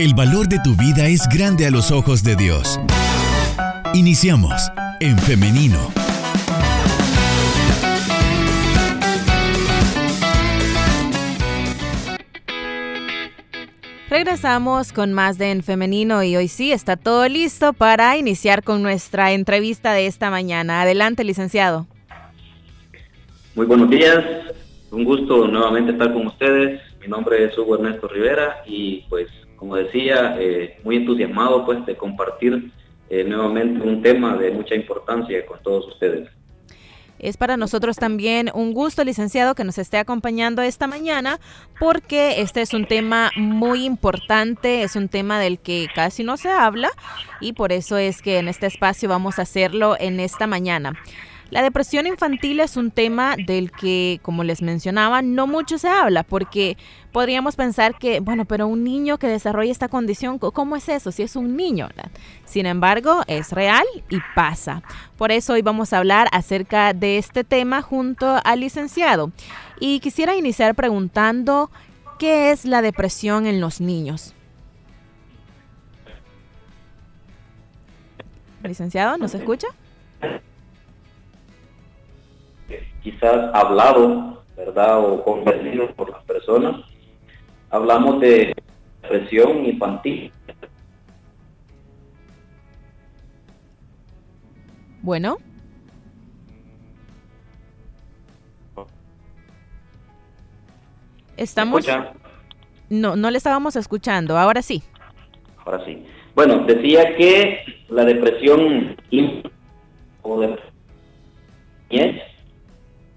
El valor de tu vida es grande a los ojos de Dios. Iniciamos en femenino. Regresamos con más de En Femenino y hoy sí está todo listo para iniciar con nuestra entrevista de esta mañana. Adelante, licenciado. Muy buenos días, un gusto nuevamente estar con ustedes. Mi nombre es Hugo Ernesto Rivera y pues como decía, eh, muy entusiasmado pues de compartir eh, nuevamente un tema de mucha importancia con todos ustedes. Es para nosotros también un gusto, licenciado, que nos esté acompañando esta mañana, porque este es un tema muy importante, es un tema del que casi no se habla y por eso es que en este espacio vamos a hacerlo en esta mañana. La depresión infantil es un tema del que, como les mencionaba, no mucho se habla, porque podríamos pensar que, bueno, pero un niño que desarrolla esta condición, ¿cómo es eso? Si es un niño, Sin embargo, es real y pasa. Por eso hoy vamos a hablar acerca de este tema junto al licenciado. Y quisiera iniciar preguntando, ¿qué es la depresión en los niños? Licenciado, ¿nos escucha? Quizás hablado, ¿verdad? O convencido por las personas. Hablamos de depresión infantil. Bueno. Estamos... No, no le estábamos escuchando, ahora sí. Ahora sí. Bueno, decía que la depresión o de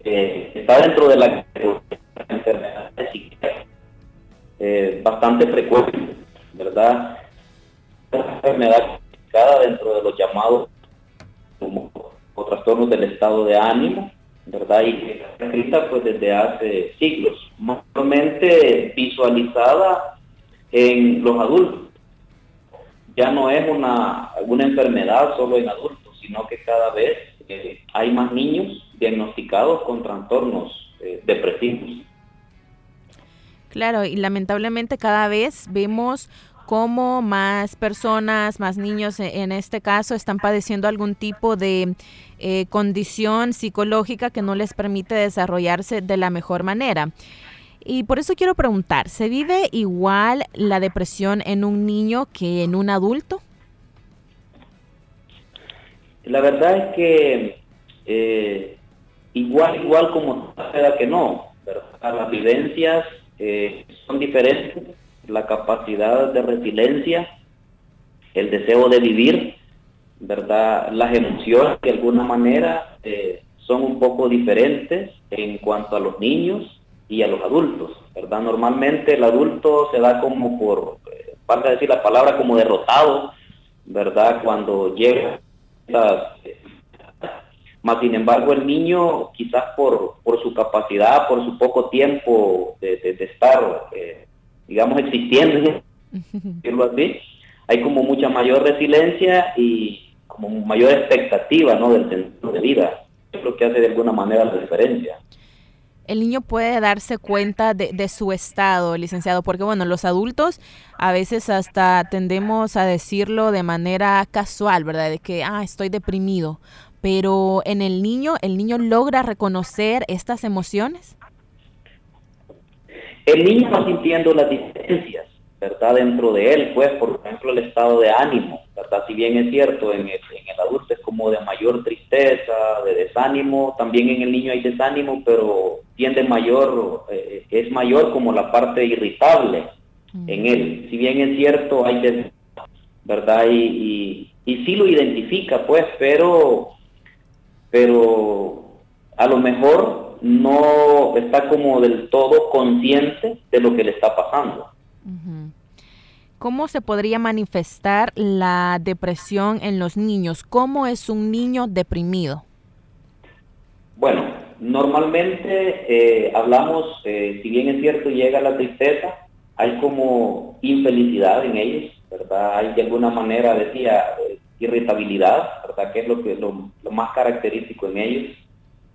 eh, está dentro de la enfermedad eh, bastante frecuente, ¿verdad? Una enfermedad dentro de los llamados como, o trastornos del estado de ánimo, ¿verdad? Y está escrita pues desde hace siglos, mayormente visualizada en los adultos. Ya no es una, una enfermedad solo en adultos, sino que cada vez eh, hay más niños diagnosticados con trastornos eh, depresivos. Claro, y lamentablemente cada vez vemos cómo más personas, más niños e, en este caso, están padeciendo algún tipo de eh, condición psicológica que no les permite desarrollarse de la mejor manera. Y por eso quiero preguntar, ¿se vive igual la depresión en un niño que en un adulto? La verdad es que eh, igual, igual como era que no, las vivencias eh, son diferentes, la capacidad de resiliencia, el deseo de vivir, ¿verdad? Las emociones de alguna manera eh, son un poco diferentes en cuanto a los niños y a los adultos, ¿verdad? Normalmente el adulto se da como por, para decir la palabra, como derrotado, ¿verdad? Cuando llega más sin embargo el niño quizás por, por su capacidad, por su poco tiempo de, estar, eh, digamos, existiendo, así, hay como mucha mayor resiliencia y como mayor expectativa ¿no? del sentido de vida. Es lo que hace de alguna manera la diferencia el niño puede darse cuenta de, su estado, licenciado, porque bueno, los adultos a veces hasta tendemos a decirlo de manera casual, ¿verdad? De que, ah, estoy deprimido, pero en el niño, ¿el niño logra reconocer estas emociones? El niño va sintiendo las diferencias, ¿verdad? Dentro de él, pues, por ejemplo, el estado de ánimo, ¿verdad? Si bien es cierto, en el, en el adulto es como de mayor tristeza, de desánimo, también en el niño hay desánimo, pero tiende mayor, eh, es mayor como la parte irritable en él. Si bien es cierto, hay ¿verdad? Y, y, sí lo identifica, pues, pero, pero a lo mejor no está como del todo consciente de lo que le está pasando. ¿Cómo se podría manifestar la depresión en los niños? ¿Cómo es un niño deprimido? Bueno, normalmente eh, hablamos, eh, si bien es cierto, llega la tristeza, hay como infelicidad en ellos, ¿verdad? Hay de alguna manera, decía, eh, irritabilidad, ¿verdad? Que es lo, que, lo, lo más característico en ellos.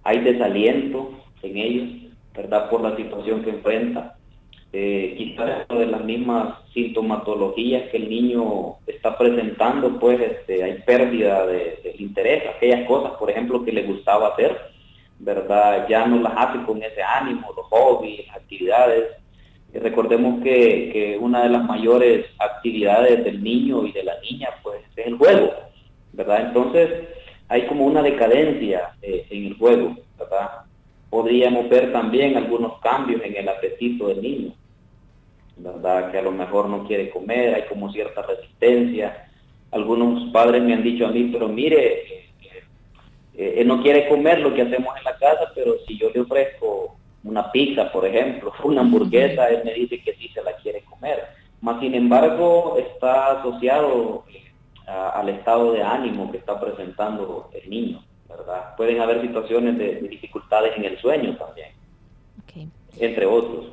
Hay desaliento en ellos, ¿verdad? Por la situación que enfrenta eh, quizás de las mismas sintomatologías que el niño está presentando, pues este, hay pérdida de, interés, aquellas cosas, por ejemplo, que le gustaba hacer, ¿verdad? Ya no las hace con ese ánimo, los hobbies, las actividades. Recordemos que, una de las mayores actividades del niño y de la niña, pues, es el juego, ¿verdad? Entonces, hay como una decadencia eh, en el juego, ¿verdad? podríamos ver también algunos cambios en el apetito del niño, ¿verdad? Que a lo mejor no quiere comer, hay como cierta resistencia. Algunos padres me han dicho a mí, pero mire, eh, eh, no quiere comer lo que hacemos en la casa, pero si yo le ofrezco una pizza, por ejemplo, una hamburguesa, él me dice que sí se la quiere comer. Más sin embargo, está asociado eh, al estado de ánimo que está presentando el niño. Pueden haber situaciones de, dificultades en el sueño también, entre otros.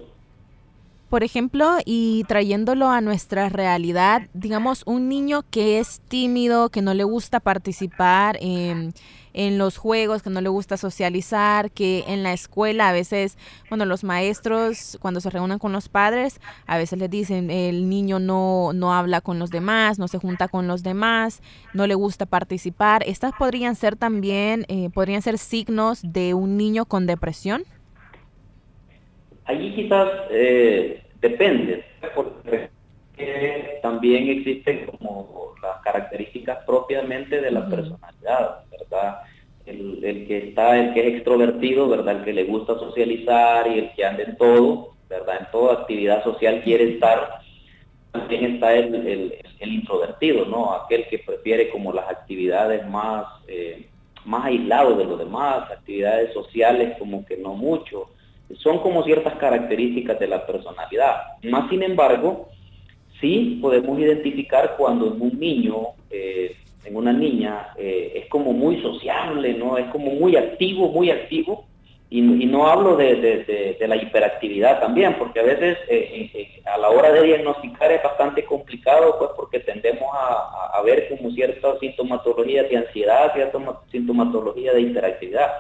Por ejemplo, y trayéndolo a nuestra realidad, digamos, un niño que es tímido, que no le gusta participar en en los juegos, que no le gusta socializar, que en la escuela a veces, bueno, los maestros cuando se reúnen con los padres, a veces les dicen el niño no, no habla con los demás, no se junta con los demás, no le gusta participar. Estas podrían ser también, eh, podrían ser signos de un niño con depresión. Allí quizás eh, depende, porque también existen como las características propiamente de la personalidad. El, que está, el que es extrovertido, ¿verdad? El que le gusta socializar y el que anda en todo, ¿verdad? En toda actividad social quiere estar. También está el, introvertido, ¿no? Aquel que prefiere como las actividades más, eh, más aislados de los demás, actividades sociales como que no mucho. Son como ciertas características de la personalidad. Más sin embargo, sí podemos identificar cuando en un niño, eh, en una niña, eh, es como muy sociable, ¿no? Es como muy activo, muy activo. Y, no hablo de, la hiperactividad también, porque a veces eh, a la hora de diagnosticar es bastante complicado, pues porque tendemos a, a, ver como ciertas sintomatologías de ansiedad, ciertas sintomatologías de hiperactividad.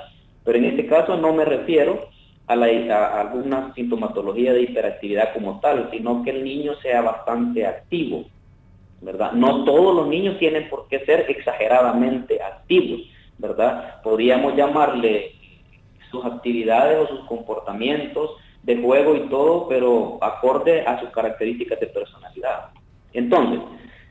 Pero en este caso no me refiero a, la, alguna sintomatología de hiperactividad como tal, sino que el niño sea bastante activo, ¿verdad? No todos los niños tienen por qué ser exageradamente activos, ¿verdad? Podríamos llamarle sus actividades o sus comportamientos de juego y todo, pero acorde a sus características de personalidad. Entonces,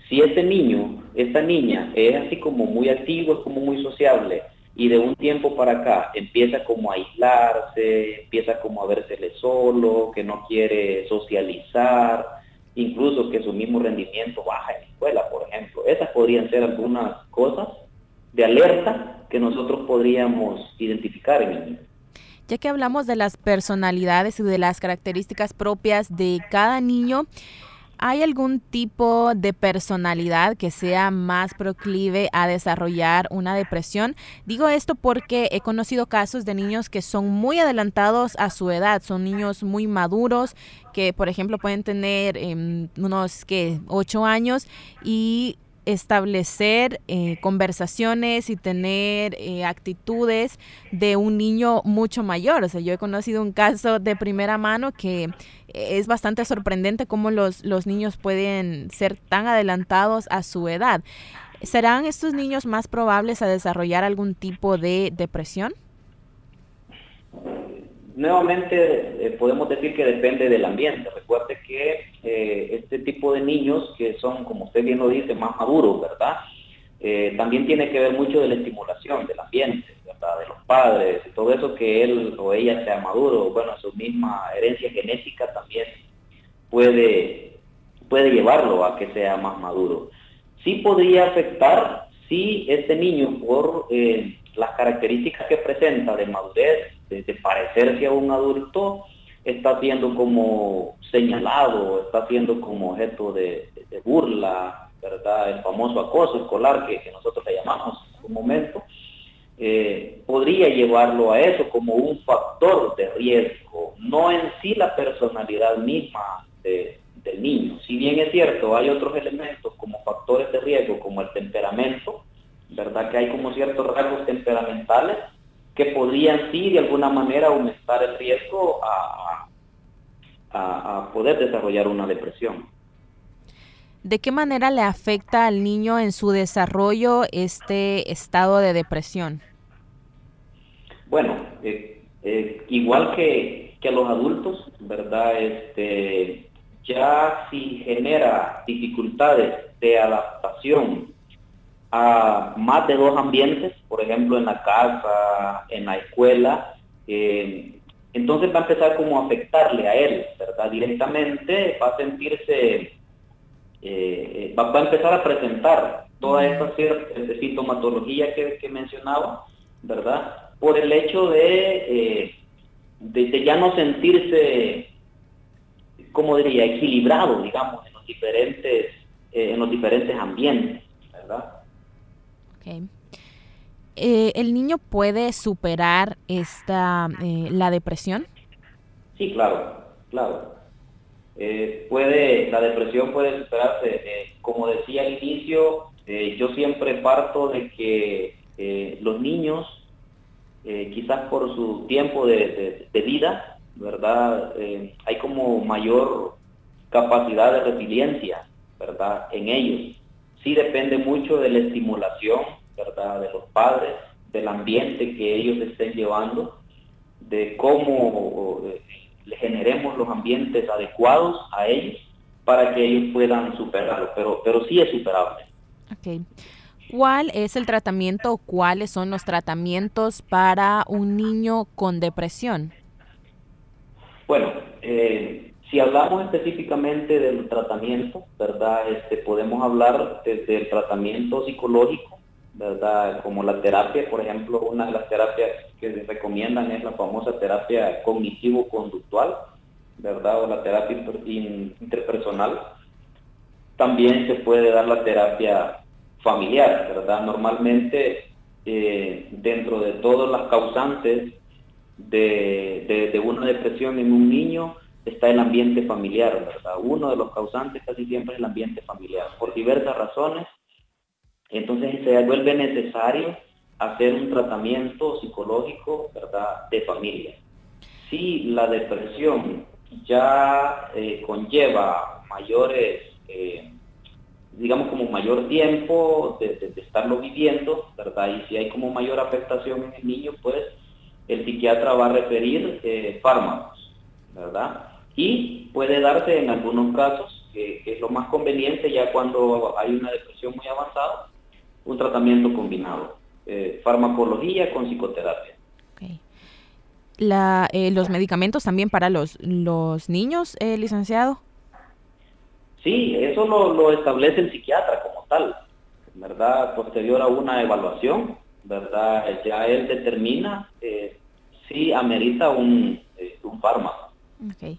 si este niño, esta niña es así como muy activo, es como muy sociable, y de un tiempo para acá empieza como a aislarse, empieza como a versele solo, que no quiere socializar, incluso que su mismo rendimiento baja en la escuela, por ejemplo. Esas podrían ser algunas cosas de alerta que nosotros podríamos identificar en el niño. Ya que hablamos de las personalidades y de las características propias de cada niño, ¿Hay algún tipo de personalidad que sea más proclive a desarrollar una depresión? Digo esto porque he conocido casos de niños que son muy adelantados a su edad, son niños muy maduros que, por ejemplo, pueden tener em, unos que ocho años y establecer eh, conversaciones y tener eh, actitudes de un niño mucho mayor. O sea, yo he conocido un caso de primera mano que es bastante sorprendente cómo los, los niños pueden ser tan adelantados a su edad. ¿Serán estos niños más probables a desarrollar algún tipo de depresión? Nuevamente eh, podemos decir que depende del ambiente. Recuerde que eh, este tipo de niños que son, como usted bien lo dice, más maduros, ¿verdad? Eh, también tiene que ver mucho de la estimulación del ambiente, ¿verdad? De los padres, todo eso que él o ella sea maduro, bueno, su misma herencia genética también puede, puede llevarlo a que sea más maduro. Sí podría afectar si este niño por las características que presenta de madurez, de, parecerse a un adulto, está siendo como señalado, está siendo como objeto de, burla, ¿verdad? El famoso acoso escolar que, nosotros le llamamos en un momento, eh, podría llevarlo a eso como un factor de riesgo, no en sí la personalidad misma del niño. Si bien es cierto, hay otros elementos como factores de riesgo, como el temperamento, ¿verdad? Que hay como ciertos rasgos temperamentales que podrían sí de alguna manera aumentar el riesgo a, a, poder desarrollar una depresión. ¿De qué manera le afecta al niño en su desarrollo este estado de depresión? Bueno, eh, eh, igual que, que, a los adultos, ¿verdad? Este, ya si genera dificultades de adaptación a más de dos ambientes, por ejemplo en la casa, en la escuela, eh, entonces va a empezar como a afectarle a él, ¿verdad? Directamente va a sentirse, eh, va, a empezar a presentar toda esta sintomatología que, que mencionaba, ¿verdad? Por el hecho de, eh, de, ya no sentirse, como diría, equilibrado, digamos, en los diferentes, en los diferentes ambientes, ¿verdad? Eh, ¿el niño puede superar esta eh, la depresión? Sí, claro, claro. Eh, puede, la depresión puede superarse. como decía al inicio, yo siempre parto de que los niños, quizás por su tiempo de, de vida, ¿verdad? hay como mayor capacidad de resiliencia, ¿verdad? En ellos. Sí depende mucho de la estimulación ¿verdad? De los padres, del ambiente que ellos estén llevando, de cómo eh, le generemos los ambientes adecuados a ellos para que ellos puedan superarlo, pero, pero sí es superable. Okay. ¿Cuál es el tratamiento o cuáles son los tratamientos para un niño con depresión? Bueno, eh, si hablamos específicamente del tratamiento, ¿verdad? Este, podemos hablar desde el tratamiento psicológico, ¿verdad? Como la terapia, por ejemplo, una de las terapias que recomiendan es la famosa terapia cognitivo-conductual, ¿verdad? O la terapia interpersonal. También se puede dar la terapia familiar, ¿verdad? Normalmente, eh, dentro de todas las causantes de, de una depresión en un niño, está el ambiente familiar, ¿verdad? Uno de los causantes casi siempre es el ambiente familiar, por diversas razones, entonces se vuelve necesario hacer un tratamiento psicológico, ¿verdad?, de familia. Si la depresión ya eh, conlleva mayores, eh, digamos como mayor tiempo de, estarlo viviendo, ¿verdad? Y si hay como mayor afectación en el niño, pues el psiquiatra va a referir eh, fármacos, ¿verdad? Y puede darse en algunos casos, que es lo más conveniente ya cuando hay una depresión muy avanzada, un tratamiento combinado, eh, farmacología con psicoterapia. La, eh, ¿Los medicamentos también para los, los niños, eh, licenciado? Sí, eso lo, establece el psiquiatra como tal, ¿verdad? Posterior a una evaluación, ¿verdad? Ya él determina si amerita un, un fármaco. Okay.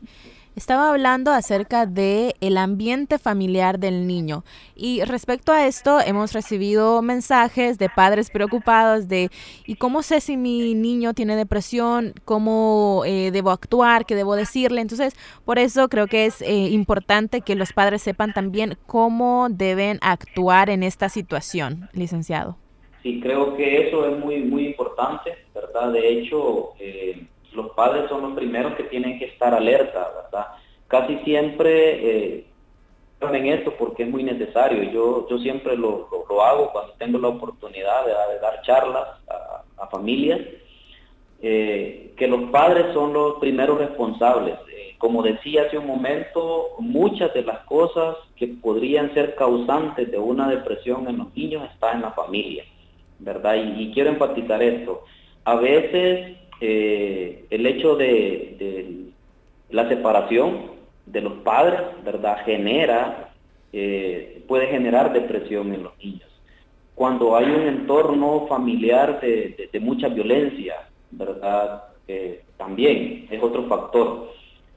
Estaba hablando acerca de el ambiente familiar del niño y respecto a esto hemos recibido mensajes de padres preocupados de ¿y cómo sé si mi niño tiene depresión? ¿Cómo eh, debo actuar? ¿Qué debo decirle? Entonces, por eso creo que es eh, importante que los padres sepan también cómo deben actuar en esta situación, licenciado. Sí, creo que eso es muy, muy importante, ¿verdad? De hecho, eh, los padres son los primeros que tienen que estar alerta, ¿verdad? Casi siempre eh, en esto porque es muy necesario. Yo, yo siempre lo, hago cuando tengo la oportunidad de, dar charlas a, familias, eh, que los padres son los primeros responsables. Eh, como decía hace un momento, muchas de las cosas que podrían ser causantes de una depresión en los niños están en la familia, ¿verdad? Y, quiero enfatizar esto. A veces eh, el hecho de, la separación de los padres, ¿verdad? Genera, eh, puede generar depresión en los niños. Cuando hay un entorno familiar de, mucha violencia, ¿verdad? también es otro factor.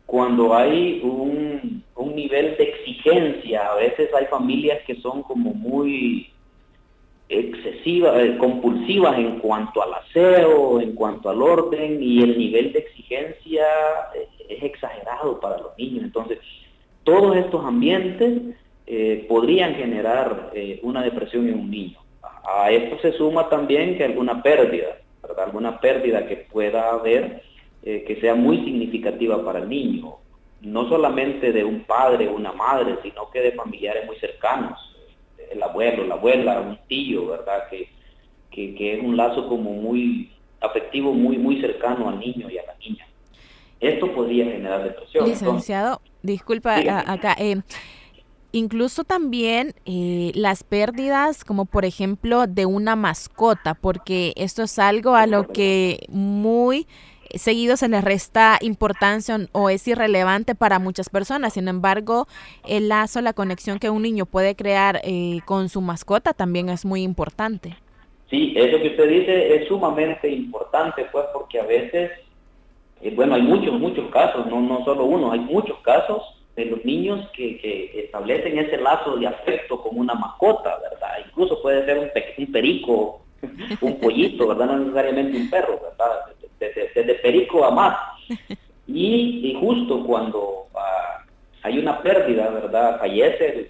Cuando hay un, un nivel de exigencia, a veces hay familias que son como muy excesivas, eh, compulsivas en cuanto al aseo, en cuanto al orden y el nivel de exigencia eh, es exagerado para los niños. Entonces, todos estos ambientes eh, podrían generar una depresión en un niño. A esto se suma también que alguna pérdida, alguna pérdida que pueda haber que sea muy significativa para el niño. no solamente de un padre o una madre, sino que de familiares muy cercanos, el abuelo, la abuela, un tío, ¿verdad? Que, que, es un lazo como muy afectivo, muy, muy cercano al niño y a la niña. Esto podría generar depresión. Licenciado, disculpa acá. Eh, incluso también eh, las pérdidas, como por ejemplo de una mascota, porque esto es algo a lo que muy seguido se le resta importancia o es irrelevante para muchas personas. Sin embargo, el lazo, la conexión que un niño puede crear eh, con su mascota también es muy importante. Sí, eso que usted dice es sumamente importante, pues porque a veces, eh, bueno, hay muchos, muchos casos, no, no solo uno, hay muchos casos de los niños que, que, establecen ese lazo de afecto con una mascota, ¿verdad? Incluso puede ser un, un perico, un pollito, ¿verdad? No necesariamente un perro, ¿verdad? Desde, perico a más. Y, justo cuando ah, hay una pérdida, ¿verdad? Fallece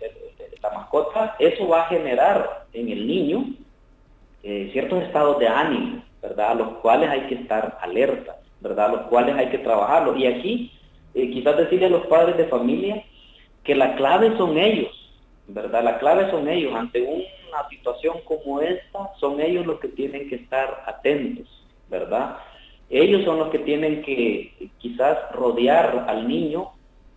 la mascota, eso va a generar en el niño eh, ciertos estados de ánimo, ¿verdad? A los cuales hay que estar alerta, ¿verdad? A los cuales hay que trabajarlo. Y aquí eh, quizás decirle a los padres de familia que la clave son ellos, ¿verdad? La clave son ellos. Ante una situación como esta, son ellos los que tienen que estar atentos, ¿verdad? Ellos son los que tienen que quizás rodear al niño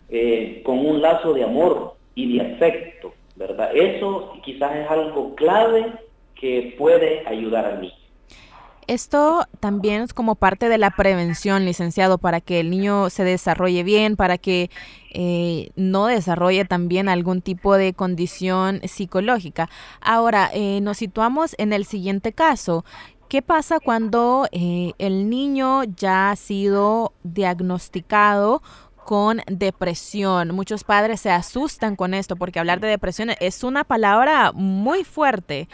eh, con un lazo de amor y de afecto, ¿verdad? Eso quizás es algo clave que puede ayudar al niño. Esto también es como parte de la prevención, licenciado, para que el niño se desarrolle bien, para que eh, no desarrolle también algún tipo de condición psicológica. Ahora, eh, nos situamos en el siguiente caso. ¿Qué pasa cuando eh, el niño ya ha sido diagnosticado con depresión. Muchos padres se asustan con esto porque hablar de depresión es una palabra muy fuerte.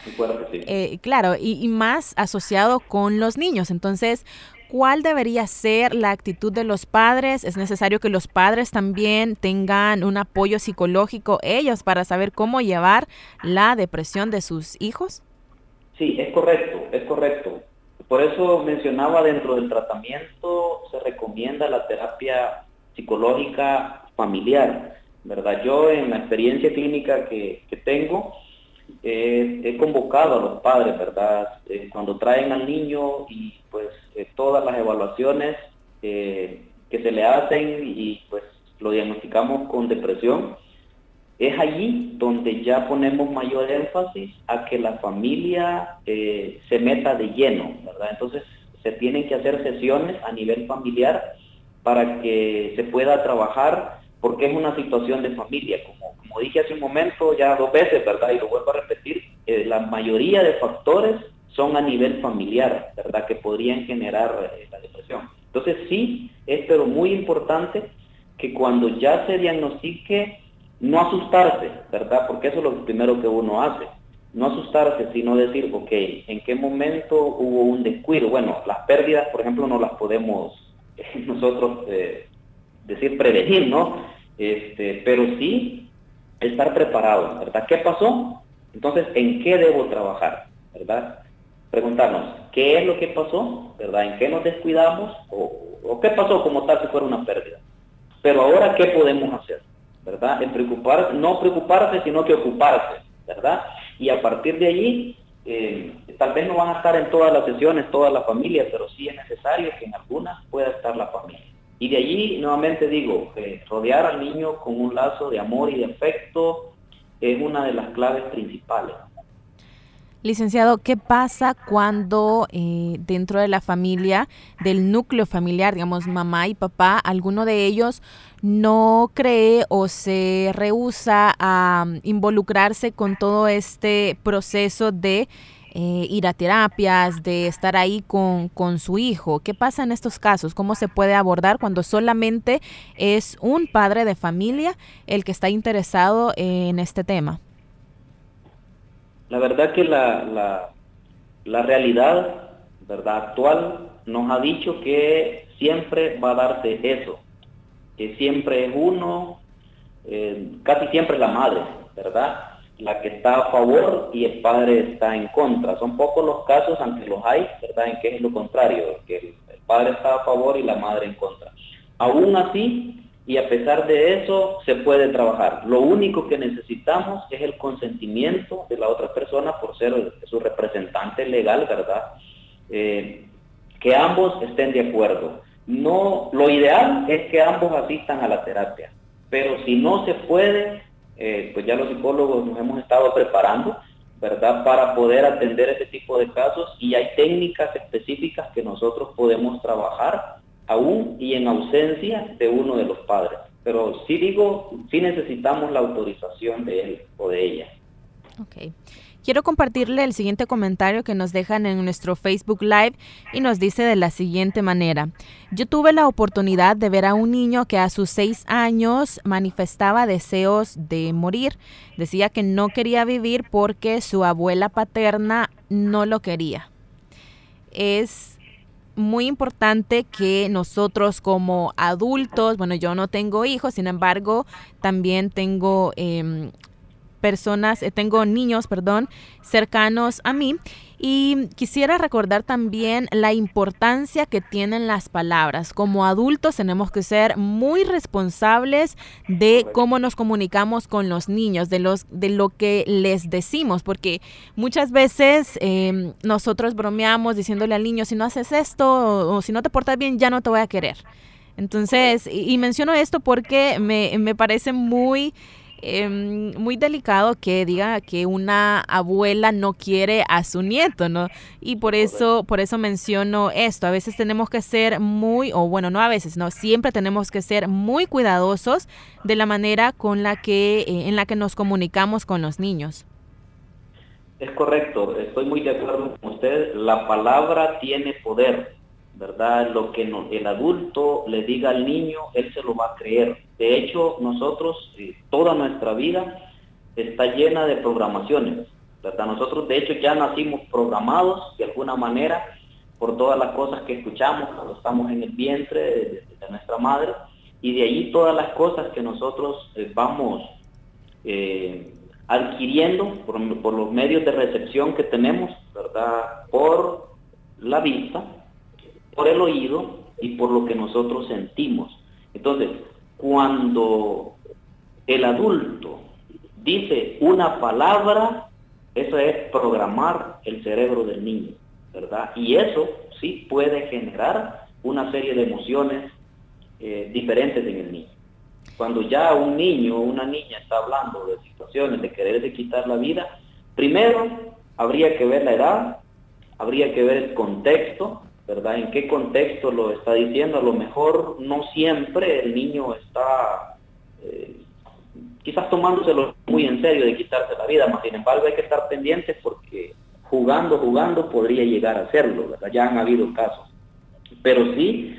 Eh, claro, y, más asociado con los niños. Entonces, ¿cuál debería ser la actitud de los padres? Es necesario que los padres también tengan un apoyo psicológico ellos para saber cómo llevar la depresión de sus hijos. Sí, es correcto, es correcto. Por eso mencionaba dentro del tratamiento se recomienda la terapia psicológica familiar, ¿verdad? Yo en la experiencia clínica que, tengo, eh, he convocado a los padres, ¿verdad? Eh, cuando traen al niño y pues eh, todas las evaluaciones que se le hacen y pues lo diagnosticamos con depresión, es allí donde ya ponemos mayor énfasis a que la familia se meta de lleno, ¿verdad? Entonces se tienen que hacer sesiones a nivel familiar para que se pueda trabajar, porque es una situación de familia. Como, como dije hace un momento, ya dos veces, ¿verdad? Y lo vuelvo a repetir, eh, la mayoría de factores son a nivel familiar, ¿verdad? Que podrían generar eh, la depresión. Entonces sí, es pero muy importante que cuando ya se diagnostique, no asustarse, ¿verdad? Porque eso es lo primero que uno hace. No asustarse, sino decir, ok, ¿en qué momento hubo un descuido? Bueno, las pérdidas, por ejemplo, no las podemos nosotros eh, decir prevenir, ¿no? Este, pero sí estar preparado, ¿verdad? ¿Qué pasó? Entonces, ¿en qué debo trabajar? ¿Verdad? Preguntarnos, ¿qué es lo que pasó? ¿Verdad? ¿En qué nos descuidamos? ¿O, qué pasó como tal si fuera una pérdida? Pero ahora, ¿qué podemos hacer? ¿Verdad? En preocupar, no preocuparse, sino que ocuparse, ¿verdad? Y a partir de allí, eh, tal vez no van a estar en todas las sesiones, toda la familia, pero sí es necesario que en algunas pueda estar la familia. Y de allí, nuevamente digo, rodear al niño con un lazo de amor y de afecto es una de las claves principales. Licenciado, ¿qué pasa cuando eh, dentro de la familia, del núcleo familiar, digamos mamá y papá, alguno de ellos no cree o se rehúsa a mm, involucrarse con todo este proceso de eh, ir a terapias, de estar ahí con, con su hijo? ¿Qué pasa en estos casos? ¿Cómo se puede abordar cuando solamente es un padre de familia el que está interesado en este tema? La verdad que la, la, realidad verdad actual nos ha dicho que siempre va a darse eso, que siempre es uno, eh, casi siempre la madre, ¿verdad? La que está a favor y el padre está en contra. Son pocos los casos, aunque los hay, ¿verdad? En que es lo contrario, que el, padre está a favor y la madre en contra. Aún así, y a pesar de eso se puede trabajar. Lo único que necesitamos es el consentimiento de la otra persona por ser su representante legal, ¿verdad? Eh, que ambos estén de acuerdo. No, lo ideal es que ambos asistan a la terapia, pero si no se puede, eh, pues ya los psicólogos nos hemos estado preparando, ¿verdad? Para poder atender ese tipo de casos y hay técnicas específicas que nosotros podemos trabajar aún y en ausencia de uno de los padres. Pero sí digo, sí necesitamos la autorización de él o de ella. Ok. Quiero compartirle el siguiente comentario que nos dejan en nuestro Facebook Live y nos dice de la siguiente manera. Yo tuve la oportunidad de ver a un niño que a sus seis años manifestaba deseos de morir. Decía que no quería vivir porque su abuela paterna no lo quería. Es muy importante que nosotros como adultos, bueno, yo no tengo hijos, sin embargo, también tengo eh, personas, eh, tengo niños, perdón, cercanos a mí y quisiera recordar también la importancia que tienen las palabras. Como adultos tenemos que ser muy responsables de cómo nos comunicamos con los niños, de, los, de lo que les decimos, porque muchas veces em, nosotros bromeamos diciéndole al niño, si no haces esto o, si no te portas bien, ya no te voy a querer. Entonces, y, y menciono esto porque me, me parece muy Em, muy delicado que diga que una abuela no quiere a su nieto, ¿no? Y por eso, por eso menciono esto. A veces tenemos que ser muy, o bueno, no a veces, no, siempre tenemos que ser muy cuidadosos de la manera con la que, eh, en la que nos comunicamos con los niños. Es correcto, estoy muy de acuerdo con usted. La palabra tiene poder ¿verdad? Lo que el adulto le diga al niño, él se lo va a creer. De hecho, nosotros, eh, toda nuestra vida está llena de programaciones, ¿verdad? Nosotros, de hecho, ya nacimos programados de alguna manera por todas las cosas que escuchamos cuando estamos en el vientre de, nuestra madre, y de ahí todas las cosas que nosotros eh, vamos eh, adquiriendo por los medios de recepción que tenemos, ¿verdad? Por la vista, por el oído y por lo que nosotros sentimos. Entonces, cuando el adulto dice una palabra, eso es programar el cerebro del niño, ¿verdad? Y eso sí puede generar una serie de emociones eh, diferentes en el niño. Cuando ya un niño o una niña está hablando de situaciones de quererse quitar la vida, primero habría que ver la edad, habría que ver el contexto, ¿verdad? ¿En qué contexto lo está diciendo? A lo mejor no siempre el niño está eh, quizás tomándoselo muy en serio de quitarse la vida, más sin embargo hay que estar pendientes porque jugando, jugando podría llegar a hacerlo. Ya han habido casos. Pero sí,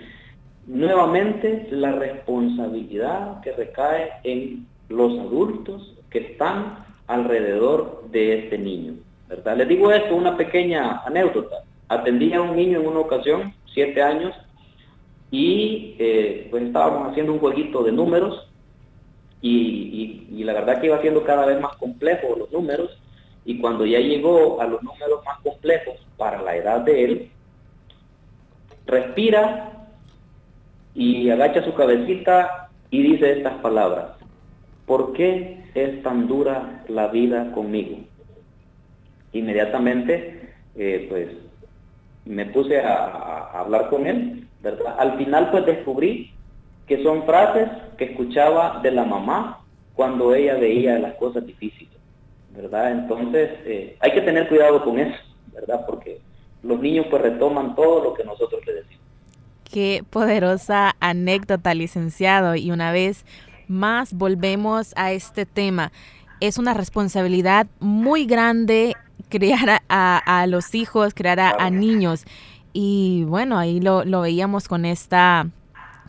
nuevamente la responsabilidad que recae en los adultos que están alrededor de este niño, ¿verdad? Les digo esto, una pequeña anécdota. Atendí a un niño en una ocasión, siete años, y eh, pues estábamos haciendo un jueguito de números y, la verdad que iba haciendo cada vez más complejos los números y cuando ya llegó a los números más complejos para la edad de él, respira y agacha su cabecita y dice estas palabras. ¿Por qué es tan dura la vida conmigo? Inmediatamente, eh, pues me puse a, hablar con él, ¿verdad? Al final pues descubrí que son frases que escuchaba de la mamá cuando ella veía las cosas difíciles, ¿verdad? Entonces eh, hay que tener cuidado con eso, ¿verdad? Porque los niños pues retoman todo lo que nosotros les decimos. Qué poderosa anécdota, licenciado. Y una vez más volvemos a este tema. Es una responsabilidad muy grande criar a, los hijos, crear a, niños. Y bueno, ahí lo, veíamos con esta,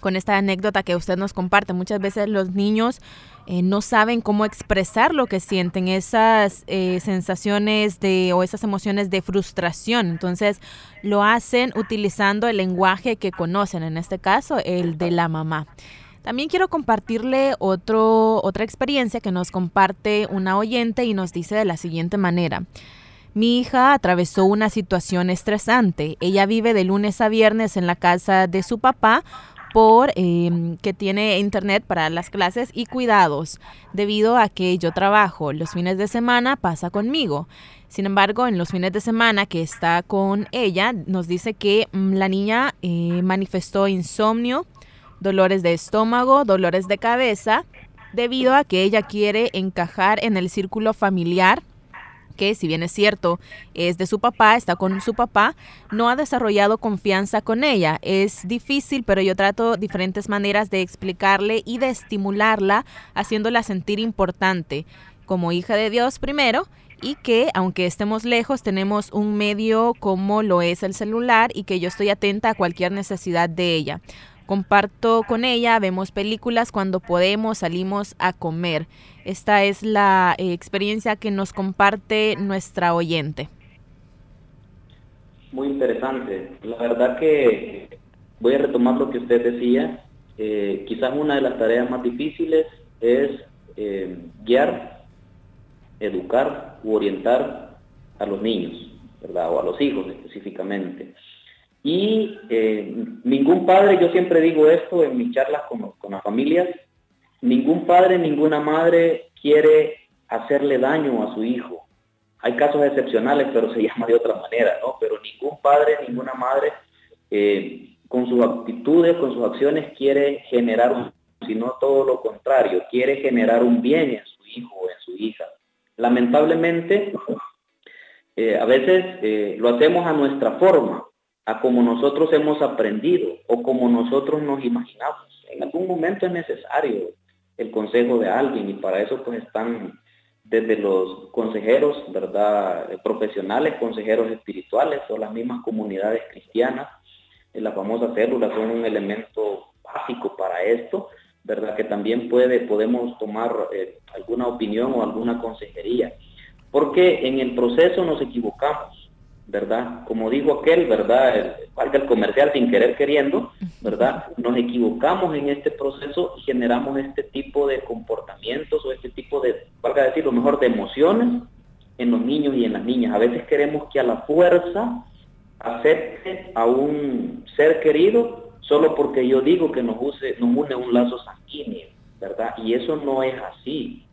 con esta anécdota que usted nos comparte. Muchas veces los niños eh, no saben cómo expresar lo que sienten, esas eh, sensaciones de o esas emociones de frustración. Entonces lo hacen utilizando el lenguaje que conocen, en este caso el de la mamá. También quiero compartirle otro, otra experiencia que nos comparte una oyente y nos dice de la siguiente manera. Mi hija atravesó una situación estresante. Ella vive de lunes a viernes en la casa de su papá por em, que tiene internet para las clases y cuidados. Debido a que yo trabajo los fines de semana, pasa conmigo. Sin embargo, en los fines de semana que está con ella, nos dice que mm, la niña eh, manifestó insomnio, dolores de estómago, dolores de cabeza, debido a que ella quiere encajar en el círculo familiar que si bien es cierto, es de su papá, está con su papá, no ha desarrollado confianza con ella. Es difícil, pero yo trato diferentes maneras de explicarle y de estimularla, haciéndola sentir importante como hija de Dios primero y que aunque estemos lejos tenemos un medio como lo es el celular y que yo estoy atenta a cualquier necesidad de ella. Comparto con ella, vemos películas cuando podemos, salimos a comer. Esta es la eh, experiencia que nos comparte nuestra oyente. Muy interesante. La verdad que voy a retomar lo que usted decía. Eh, quizás una de las tareas más difíciles es eh, guiar, educar u orientar a los niños, ¿verdad? O a los hijos específicamente. Y eh, ningún padre, yo siempre digo esto en mis charlas con, las familias, ningún padre, ninguna madre quiere hacerle daño a su hijo. Hay casos excepcionales, pero se llama de otra manera, ¿no? Pero ningún padre, ninguna madre, eh, con sus actitudes, con sus acciones, quiere generar un, sino todo lo contrario, quiere generar un bien en su hijo o en su hija. Lamentablemente, eh, a veces lo hacemos a nuestra forma, a como nosotros hemos aprendido o como nosotros nos imaginamos. En algún momento es necesario el consejo de alguien y para eso pues están desde los consejeros, ¿verdad? Profesionales, consejeros espirituales o las mismas comunidades cristianas. Las famosas células son un elemento básico para esto, ¿verdad? Que también puede, podemos tomar eh, alguna opinión o alguna consejería. Porque en el proceso nos equivocamos ¿verdad? Como dijo aquel, ¿verdad? El, valga el comercial sin querer queriendo, ¿verdad? Nos equivocamos en este proceso y generamos este tipo de comportamientos o este tipo de, valga decir lo mejor, de emociones en los niños y en las niñas. A veces queremos que a la fuerza acepte a un ser querido solo porque yo digo que nos, use, nos une un lazo sanguíneo, ¿verdad? Y eso no es así.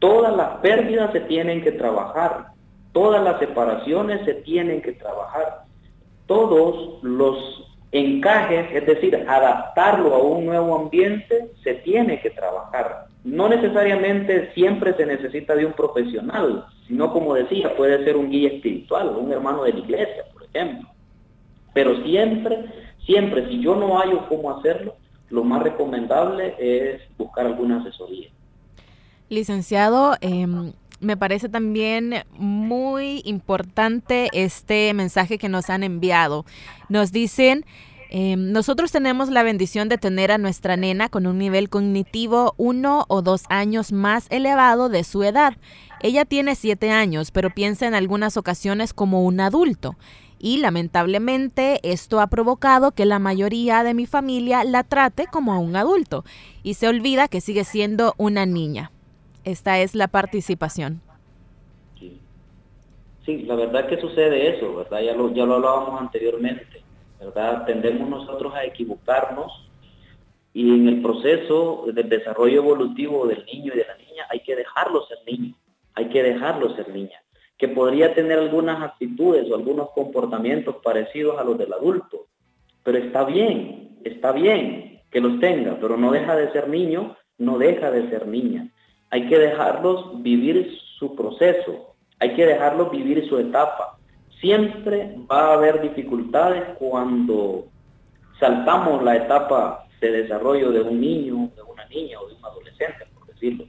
Todas las pérdidas se tienen que trabajar, Todas las separaciones se tienen que trabajar. Todos los encajes, es decir, adaptarlo a un nuevo ambiente, se tiene que trabajar. No necesariamente siempre se necesita de un profesional, sino como decía, puede ser un guía espiritual, un hermano de la iglesia, por ejemplo. Pero siempre, siempre, si yo no hallo cómo hacerlo, lo más recomendable es buscar alguna asesoría. Licenciado, eh, me parece también muy importante este mensaje que nos han enviado. Nos dicen, em, nosotros tenemos la bendición de tener a nuestra nena con un nivel cognitivo uno o dos años más elevado de su edad. Ella tiene siete años, pero piensa en algunas ocasiones como un adulto. Y lamentablemente esto ha provocado que la mayoría de mi familia la trate como a un adulto y se olvida que sigue siendo una niña. Esta es la participación. Sí. la verdad que sucede eso, ¿verdad? Ya lo, hablábamos anteriormente, ¿verdad? Tendemos nosotros a equivocarnos y en el proceso del desarrollo evolutivo del niño y de la niña hay que dejarlo ser niño, hay que dejarlo ser niña, que podría tener algunas actitudes o algunos comportamientos parecidos a los del adulto, pero está bien, está bien que los tenga, pero no deja de ser niño, no deja de ser niña hay que dejarlos vivir su proceso, hay que dejarlos vivir su etapa. Siempre va a haber dificultades cuando saltamos la etapa de desarrollo de un niño, de una niña o de un adolescente, por decirlo.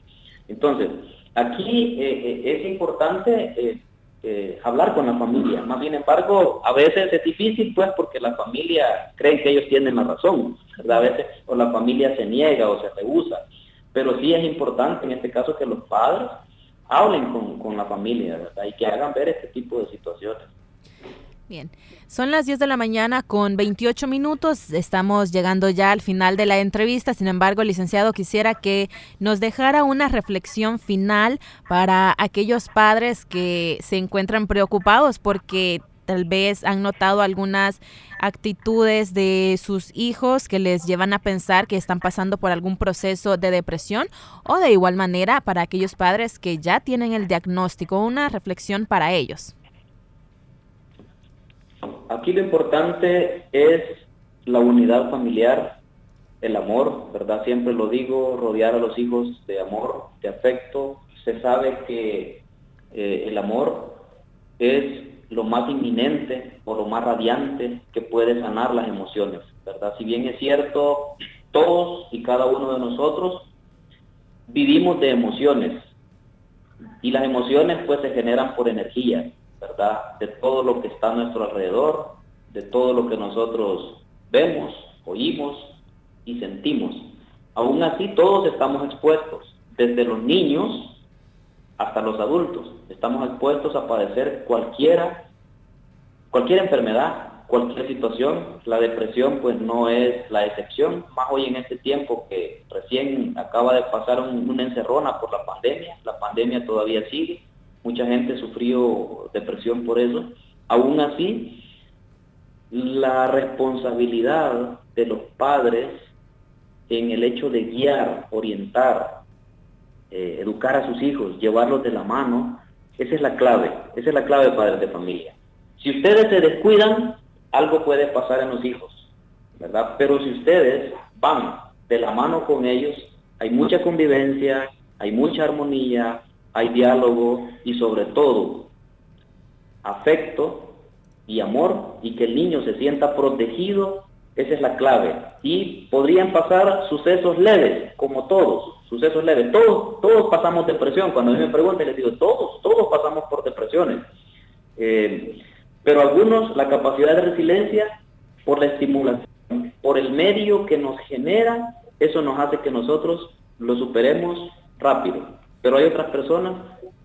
Entonces, aquí eh, eh, es importante eh, hablar con la familia. Más bien embargo, a veces es difícil, pues, porque la familia cree que ellos tienen la razón, A veces, o la familia se niega o se rehúsa. Pero sí es importante en este caso que los padres hablen con, la familia, ¿verdad? Y que hagan ver este tipo de situaciones. Bien, son las 10 de la mañana con 28 minutos, estamos llegando ya al final de la entrevista, sin embargo, licenciado, quisiera que nos dejara una reflexión final para aquellos padres que se encuentran preocupados porque tal vez han notado algunas actitudes de sus hijos que les llevan a pensar que están pasando por algún proceso de depresión o de igual manera para aquellos padres que ya tienen el diagnóstico, una reflexión para ellos. Aquí lo importante es la unidad familiar, el amor, ¿verdad? Siempre lo digo, rodear a los hijos de amor, de afecto. Se sabe que eh, el amor es lo más inminente o lo más radiante que puede sanar las emociones, ¿verdad? Si bien es cierto, todos y cada uno de nosotros vivimos de emociones y las emociones pues se generan por energía, ¿verdad? De todo lo que está a nuestro alrededor, de todo lo que nosotros vemos, oímos y sentimos. Aún así todos estamos expuestos, desde los niños hasta los adultos. Estamos expuestos a padecer cualquiera, cualquier enfermedad, cualquier situación. La depresión pues no es la excepción, más hoy en este tiempo que recién acaba de pasar una encerrona por la pandemia. La pandemia todavía sigue, mucha gente sufrió depresión por eso. Aún así, la responsabilidad de los padres en el hecho de guiar, orientar, eh, educar a sus hijos, llevarlos de la mano, esa es la clave, esa es la clave padres de familia. Si ustedes se descuidan, algo puede pasar en los hijos, ¿verdad? Pero si ustedes van de la mano con ellos, hay mucha convivencia, hay mucha armonía, hay diálogo y sobre todo afecto y amor y que el niño se sienta protegido, esa es la clave. Y podrían pasar sucesos leves, como todos, sucesos leves. Todos, todos pasamos depresión. Cuando a mí me preguntan, les digo, todos, todos pasamos por depresiones. Eh, pero algunos, la capacidad de resiliencia, por la estimulación, por el medio que nos genera, eso nos hace que nosotros lo superemos rápido. Pero hay otras personas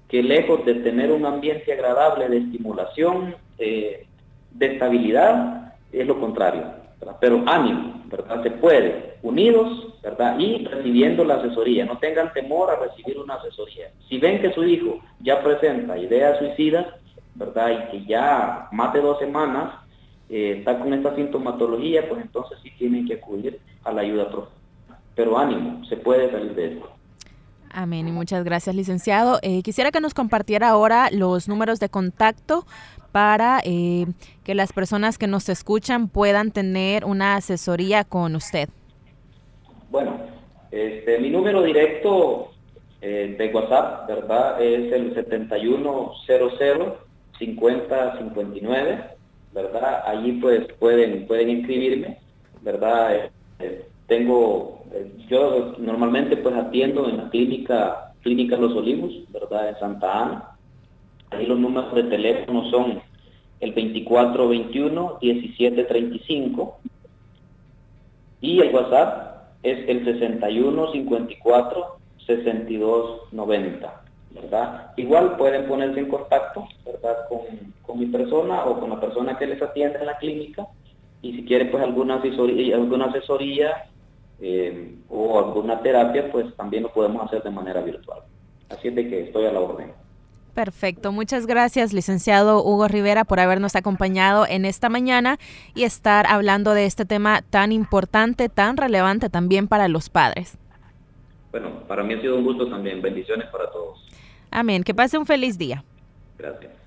que lejos de tener un ambiente agradable de estimulación, eh, de estabilidad, es lo contrario pero ánimo, ¿verdad? Se puede, unidos, ¿verdad? Y recibiendo la asesoría. No tengan temor a recibir una asesoría. Si ven que su hijo ya presenta ideas suicidas, ¿verdad? Y que ya más de dos semanas eh, está con esta sintomatología, pues entonces sí tienen que acudir a la ayuda profesional. Pero ánimo, se puede salir de esto. Amén y muchas gracias, licenciado. Eh, quisiera que nos compartiera ahora los números de contacto para eh, que las personas que nos escuchan puedan tener una asesoría con usted. Bueno, este, mi número directo eh, de WhatsApp, ¿verdad? Es el 7100-5059, ¿verdad? Allí pues pueden, pueden inscribirme, ¿verdad? tengo, yo normalmente pues atiendo en la clínica, Clínica Los Olivos, ¿verdad? En Santa Ana. Ahí los números de teléfono son el 2421-1735 y el WhatsApp es el 6154-6290. ¿verdad? Igual pueden ponerse en contacto ¿verdad? Con, con, mi persona o con la persona que les atiende en la clínica y si quieren pues alguna asesoría, alguna asesoría eh, o alguna terapia, pues también lo podemos hacer de manera virtual. Así es de que estoy a la orden. Perfecto, muchas gracias licenciado Hugo Rivera por habernos acompañado en esta mañana y estar hablando de este tema tan importante, tan relevante también para los padres. Bueno, para mí ha sido un gusto también. Bendiciones para todos. Amén. Que pase un feliz día. Gracias.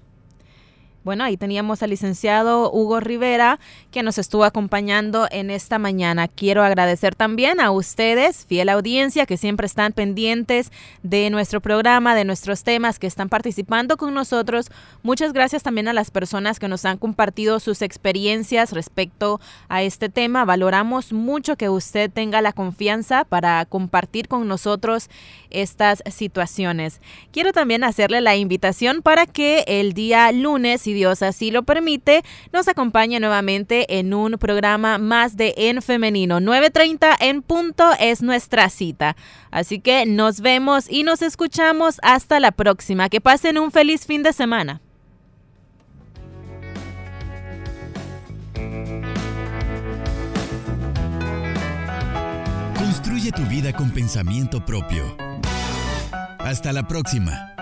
Bueno, ahí teníamos al licenciado Hugo Rivera que nos estuvo acompañando en esta mañana. Quiero agradecer también a ustedes, fiel audiencia, que siempre están pendientes de nuestro programa, de nuestros temas, que están participando con nosotros. Muchas gracias también a las personas que nos han compartido sus experiencias respecto a este tema. Valoramos mucho que usted tenga la confianza para compartir con nosotros estas situaciones. Quiero también hacerle la invitación para que el día lunes, Dios así lo permite, nos acompaña nuevamente en un programa más de En Femenino. 9.30 en punto es nuestra cita. Así que nos vemos y nos escuchamos hasta la próxima. Que pasen un feliz fin de semana. Construye tu vida con pensamiento propio. Hasta la próxima.